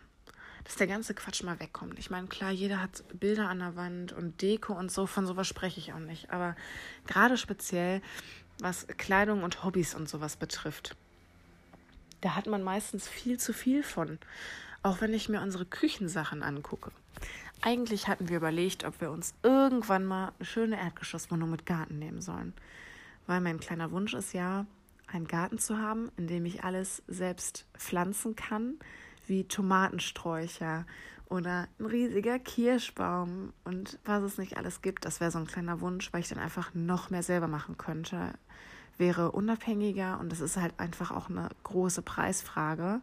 Dass der ganze Quatsch mal wegkommt. Ich meine, klar, jeder hat Bilder an der Wand und Deko und so, von sowas spreche ich auch nicht. Aber gerade speziell, was Kleidung und Hobbys und sowas betrifft, da hat man meistens viel zu viel von. Auch wenn ich mir unsere Küchensachen angucke. Eigentlich hatten wir überlegt, ob wir uns irgendwann mal eine schöne Erdgeschosswohnung mit Garten nehmen sollen. Weil mein kleiner Wunsch ist ja, einen Garten zu haben, in dem ich alles selbst pflanzen kann, wie Tomatensträucher oder ein riesiger Kirschbaum und was es nicht alles gibt. Das wäre so ein kleiner Wunsch, weil ich dann einfach noch mehr selber machen könnte. Wäre unabhängiger und das ist halt einfach auch eine große Preisfrage.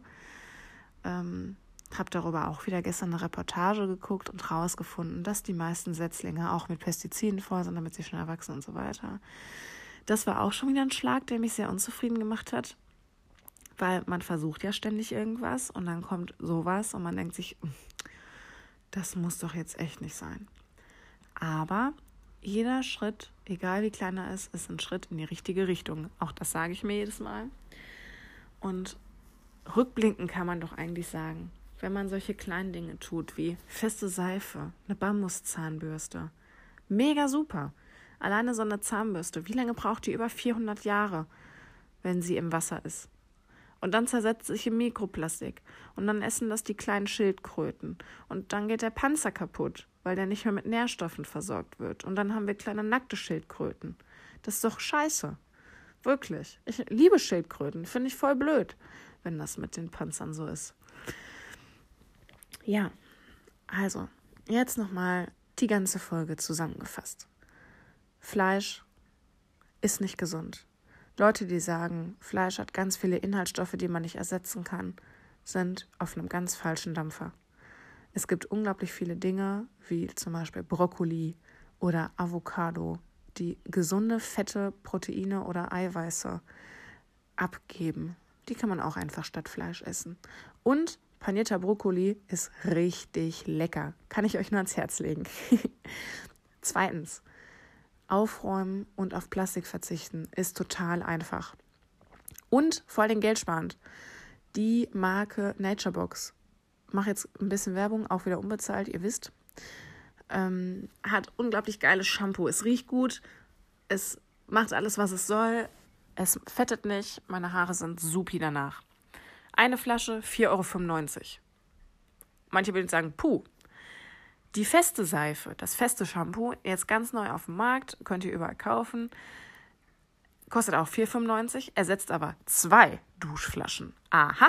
Ähm, habe darüber auch wieder gestern eine Reportage geguckt und rausgefunden, dass die meisten Setzlinge auch mit Pestiziden vor sind, damit sie schnell wachsen und so weiter. Das war auch schon wieder ein Schlag, der mich sehr unzufrieden gemacht hat, weil man versucht ja ständig irgendwas und dann kommt sowas und man denkt sich, das muss doch jetzt echt nicht sein. Aber jeder Schritt, egal wie klein er ist, ist ein Schritt in die richtige Richtung. Auch das sage ich mir jedes Mal. Und rückblickend kann man doch eigentlich sagen, wenn man solche kleinen Dinge tut, wie feste Seife, eine Bambuszahnbürste. Mega super. Alleine so eine Zahnbürste, wie lange braucht die? Über 400 Jahre, wenn sie im Wasser ist. Und dann zersetzt sich im Mikroplastik. Und dann essen das die kleinen Schildkröten. Und dann geht der Panzer kaputt. weil der nicht mehr mit Nährstoffen versorgt wird. Und dann haben wir kleine nackte Schildkröten. Das ist doch scheiße. Wirklich. Ich liebe Schildkröten. Finde ich voll blöd, wenn das mit den Panzern so ist. Ja, also, jetzt nochmal die ganze Folge zusammengefasst. Fleisch ist nicht gesund. Leute, die sagen, Fleisch hat ganz viele Inhaltsstoffe, die man nicht ersetzen kann, sind auf einem ganz falschen Dampfer. Es gibt unglaublich viele Dinge, wie zum Beispiel Brokkoli oder Avocado, die gesunde Fette, Proteine oder Eiweiße abgeben. Die kann man auch einfach statt Fleisch essen. Und panierter Brokkoli ist richtig lecker. Kann ich euch nur ans Herz legen. Zweitens, aufräumen und auf Plastik verzichten ist total einfach. Und vor allem geldsparend. Die Marke Naturebox, mache jetzt ein bisschen Werbung, auch wieder unbezahlt, ihr wisst, ähm, hat unglaublich geiles Shampoo. Es riecht gut, es macht alles, was es soll, es fettet nicht, meine Haare sind supi danach. Eine Flasche 4,95 Euro. Manche würden sagen, puh. Die feste Seife, das feste Shampoo, jetzt ganz neu auf dem Markt, könnt ihr überall kaufen. Kostet auch 4,95, Euro, ersetzt aber zwei Duschflaschen. Aha.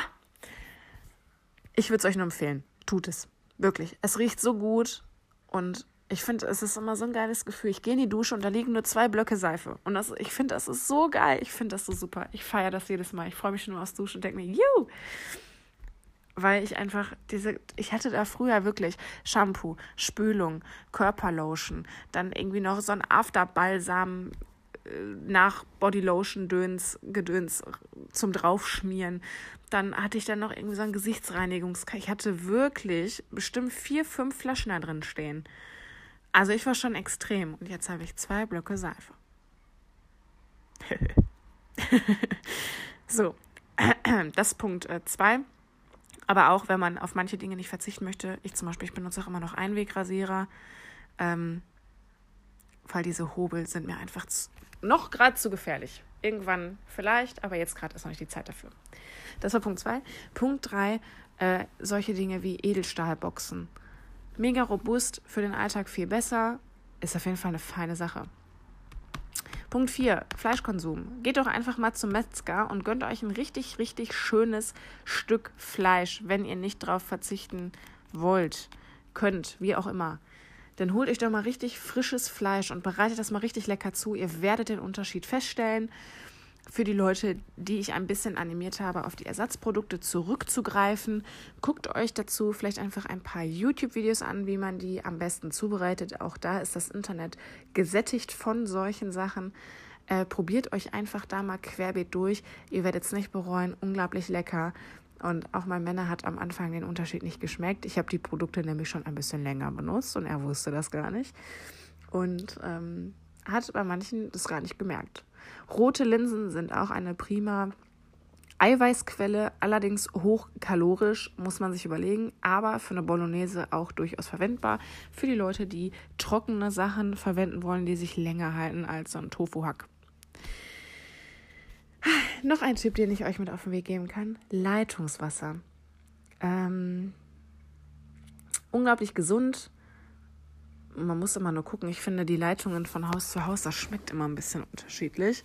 Ich würde es euch nur empfehlen. Tut es. Wirklich. Es riecht so gut und ich finde, es ist immer so ein geiles Gefühl. Ich gehe in die Dusche und da liegen nur zwei Blöcke Seife. Und das, ich finde, das ist so geil. Ich finde das so super. Ich feiere das jedes Mal. Ich freue mich schon nur aufs Duschen und denke mir, juhu! Weil ich einfach diese, ich hatte da früher wirklich Shampoo, Spülung, Körperlotion, dann irgendwie noch so ein Afterbalsam nach Bodylotion Döns, Gedöns zum draufschmieren. Dann hatte ich dann noch irgendwie so ein Gesichtsreinigungs. Ich hatte wirklich bestimmt vier, fünf Flaschen da drin stehen. Also ich war schon extrem. Und jetzt habe ich zwei Blöcke Seife. so, das ist Punkt 2. Äh, Aber auch wenn man auf manche Dinge nicht verzichten möchte, ich zum Beispiel, ich benutze auch immer noch Einwegrasierer, ähm, weil diese Hobel sind mir einfach zu, noch gerade zu gefährlich. Irgendwann vielleicht, aber jetzt gerade ist noch nicht die Zeit dafür. Das war Punkt 2. Punkt 3, äh, solche Dinge wie Edelstahlboxen. Mega robust, für den Alltag viel besser, ist auf jeden Fall eine feine Sache. Punkt 4, Fleischkonsum. Geht doch einfach mal zum Metzger und gönnt euch ein richtig, richtig schönes Stück Fleisch, wenn ihr nicht drauf verzichten wollt, könnt, wie auch immer dann holt euch doch mal richtig frisches Fleisch und bereitet das mal richtig lecker zu. Ihr werdet den Unterschied feststellen. Für die Leute, die ich ein bisschen animiert habe, auf die Ersatzprodukte zurückzugreifen, guckt euch dazu vielleicht einfach ein paar YouTube-Videos an, wie man die am besten zubereitet. Auch da ist das Internet gesättigt von solchen Sachen. Äh, probiert euch einfach da mal querbeet durch. Ihr werdet es nicht bereuen. Unglaublich lecker. Und auch mein Männer hat am Anfang den Unterschied nicht geschmeckt. Ich habe die Produkte nämlich schon ein bisschen länger benutzt und er wusste das gar nicht. Und ähm, hat bei manchen das gar nicht gemerkt. Rote Linsen sind auch eine prima Eiweißquelle, allerdings hochkalorisch, muss man sich überlegen, aber für eine Bolognese auch durchaus verwendbar. Für die Leute, die trockene Sachen verwenden wollen, die sich länger halten als so ein Tofu-Hack. Noch ein Tipp, den ich euch mit auf den Weg geben kann: Leitungswasser. Ähm, unglaublich gesund. Man muss immer nur gucken. Ich finde, die Leitungen von Haus zu Haus, das schmeckt immer ein bisschen unterschiedlich.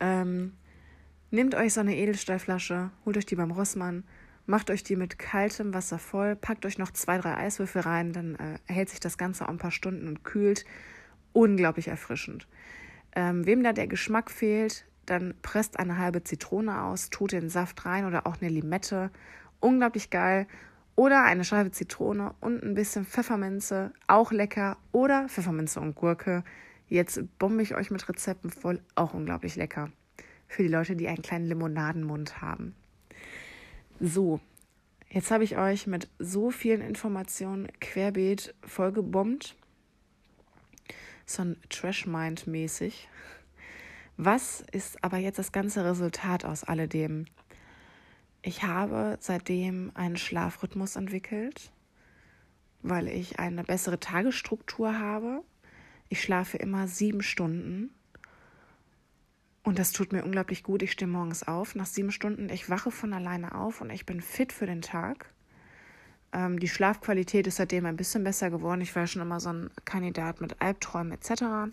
Ähm, nehmt euch so eine Edelstahlflasche, holt euch die beim Rossmann, macht euch die mit kaltem Wasser voll, packt euch noch zwei, drei Eiswürfel rein, dann äh, hält sich das Ganze auch ein paar Stunden und kühlt. Unglaublich erfrischend. Ähm, wem da der Geschmack fehlt, dann presst eine halbe Zitrone aus, tut den Saft rein oder auch eine Limette. Unglaublich geil. Oder eine Scheibe Zitrone und ein bisschen Pfefferminze, auch lecker. Oder Pfefferminze und Gurke. Jetzt bombe ich euch mit Rezepten voll, auch unglaublich lecker. Für die Leute, die einen kleinen Limonadenmund haben. So, jetzt habe ich euch mit so vielen Informationen querbeet vollgebombt. So ein Trash-Mind-mäßig. Was ist aber jetzt das ganze Resultat aus alledem? Ich habe seitdem einen Schlafrhythmus entwickelt, weil ich eine bessere Tagesstruktur habe. Ich schlafe immer sieben Stunden. Und das tut mir unglaublich gut. Ich stehe morgens auf nach sieben Stunden. Ich wache von alleine auf und ich bin fit für den Tag. Ähm, die Schlafqualität ist seitdem ein bisschen besser geworden. Ich war schon immer so ein Kandidat mit Albträumen etc.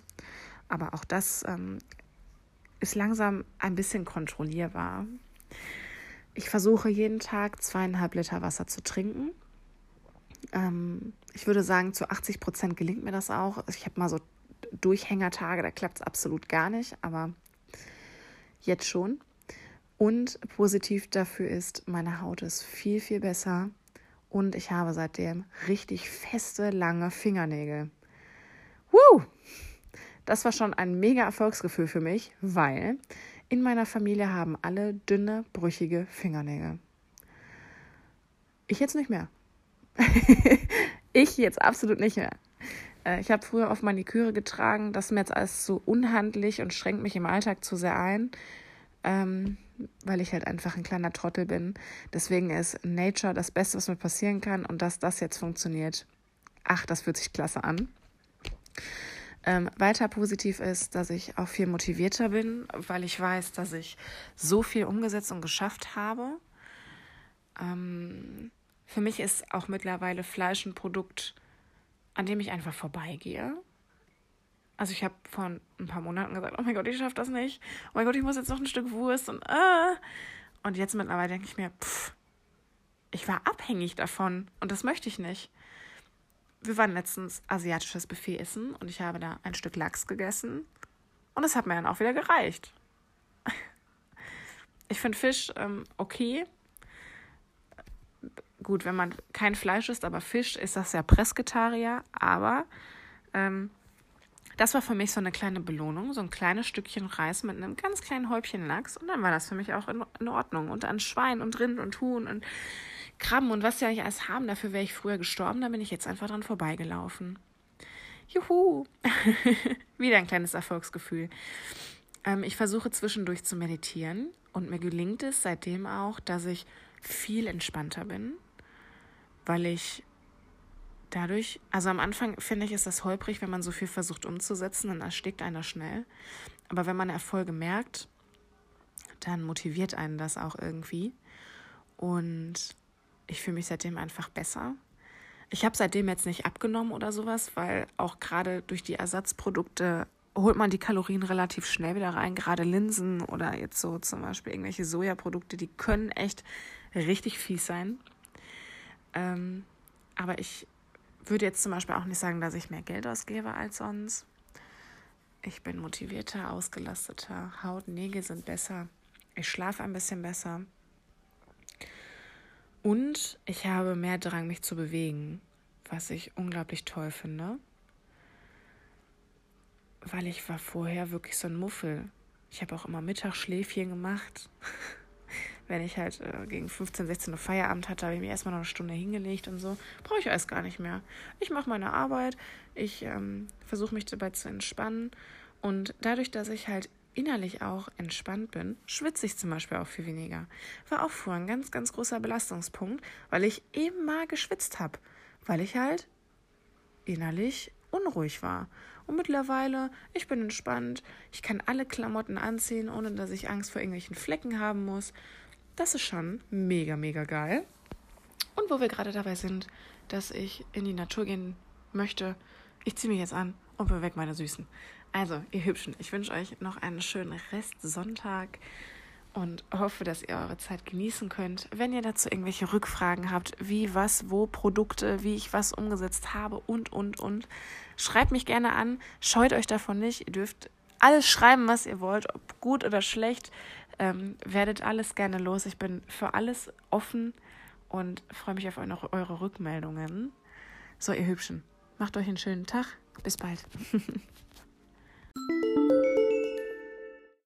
Aber auch das ähm, ist langsam ein bisschen kontrollierbar. Ich versuche jeden Tag zweieinhalb Liter Wasser zu trinken. Ähm, ich würde sagen, zu 80 Prozent gelingt mir das auch. Ich habe mal so Durchhängertage, da klappt es absolut gar nicht, aber jetzt schon. Und positiv dafür ist, meine Haut ist viel, viel besser und ich habe seitdem richtig feste, lange Fingernägel. Woo! Das war schon ein mega Erfolgsgefühl für mich, weil in meiner Familie haben alle dünne, brüchige Fingernägel. Ich jetzt nicht mehr. ich jetzt absolut nicht mehr. Äh, ich habe früher auf Maniküre getragen. Das ist mir jetzt alles zu unhandlich und schränkt mich im Alltag zu sehr ein, ähm, weil ich halt einfach ein kleiner Trottel bin. Deswegen ist Nature das Beste, was mir passieren kann. Und dass das jetzt funktioniert, ach, das fühlt sich klasse an. Ähm, weiter positiv ist, dass ich auch viel motivierter bin, weil ich weiß, dass ich so viel umgesetzt und geschafft habe. Ähm, für mich ist auch mittlerweile Fleisch ein Produkt, an dem ich einfach vorbeigehe. Also ich habe vor ein paar Monaten gesagt, oh mein Gott, ich schaffe das nicht. Oh mein Gott, ich muss jetzt noch ein Stück Wurst und äh. Und jetzt mittlerweile denke ich mir, pff, ich war abhängig davon und das möchte ich nicht wir waren letztens asiatisches Buffet essen und ich habe da ein Stück Lachs gegessen und es hat mir dann auch wieder gereicht. Ich finde Fisch ähm, okay. Gut, wenn man kein Fleisch isst, aber Fisch ist das ja Presketarier, aber ähm, das war für mich so eine kleine Belohnung, so ein kleines Stückchen Reis mit einem ganz kleinen Häubchen Lachs und dann war das für mich auch in, in Ordnung. Und an Schwein und Rind und Huhn und Krabben und was sie eigentlich alles haben. Dafür wäre ich früher gestorben, da bin ich jetzt einfach dran vorbeigelaufen. Juhu! Wieder ein kleines Erfolgsgefühl. Ähm, ich versuche zwischendurch zu meditieren und mir gelingt es seitdem auch, dass ich viel entspannter bin, weil ich dadurch, also am Anfang finde ich, ist das holprig, wenn man so viel versucht umzusetzen, dann erstickt einer schnell. Aber wenn man Erfolge merkt, dann motiviert einen das auch irgendwie. Und ich fühle mich seitdem einfach besser. Ich habe seitdem jetzt nicht abgenommen oder sowas, weil auch gerade durch die Ersatzprodukte holt man die Kalorien relativ schnell wieder rein. Gerade Linsen oder jetzt so zum Beispiel irgendwelche Sojaprodukte, die können echt richtig fies sein. Ähm, aber ich würde jetzt zum Beispiel auch nicht sagen, dass ich mehr Geld ausgebe als sonst. Ich bin motivierter, ausgelasteter, Haut, Nägel sind besser. Ich schlafe ein bisschen besser. Und ich habe mehr Drang, mich zu bewegen, was ich unglaublich toll finde. Weil ich war vorher wirklich so ein Muffel. Ich habe auch immer Mittagsschläfchen gemacht. Wenn ich halt äh, gegen 15, 16 Uhr Feierabend hatte, habe ich mir erstmal noch eine Stunde hingelegt und so. Brauche ich alles gar nicht mehr. Ich mache meine Arbeit, ich ähm, versuche mich dabei zu entspannen. Und dadurch, dass ich halt innerlich auch entspannt bin, schwitze ich zum Beispiel auch viel weniger. War auch vorher ein ganz, ganz großer Belastungspunkt, weil ich immer geschwitzt habe, weil ich halt innerlich unruhig war. Und mittlerweile, ich bin entspannt, ich kann alle Klamotten anziehen, ohne dass ich Angst vor irgendwelchen Flecken haben muss. Das ist schon mega, mega geil. Und wo wir gerade dabei sind, dass ich in die Natur gehen möchte, ich ziehe mich jetzt an und bewege meine Süßen. Also, ihr Hübschen, ich wünsche euch noch einen schönen Restsonntag und hoffe, dass ihr eure Zeit genießen könnt. Wenn ihr dazu irgendwelche Rückfragen habt, wie, was, wo Produkte, wie ich was umgesetzt habe und, und, und, schreibt mich gerne an. Scheut euch davon nicht. Ihr dürft alles schreiben, was ihr wollt, ob gut oder schlecht. Ähm, werdet alles gerne los. Ich bin für alles offen und freue mich auf eure Rückmeldungen. So, ihr Hübschen, macht euch einen schönen Tag. Bis bald. Thank you.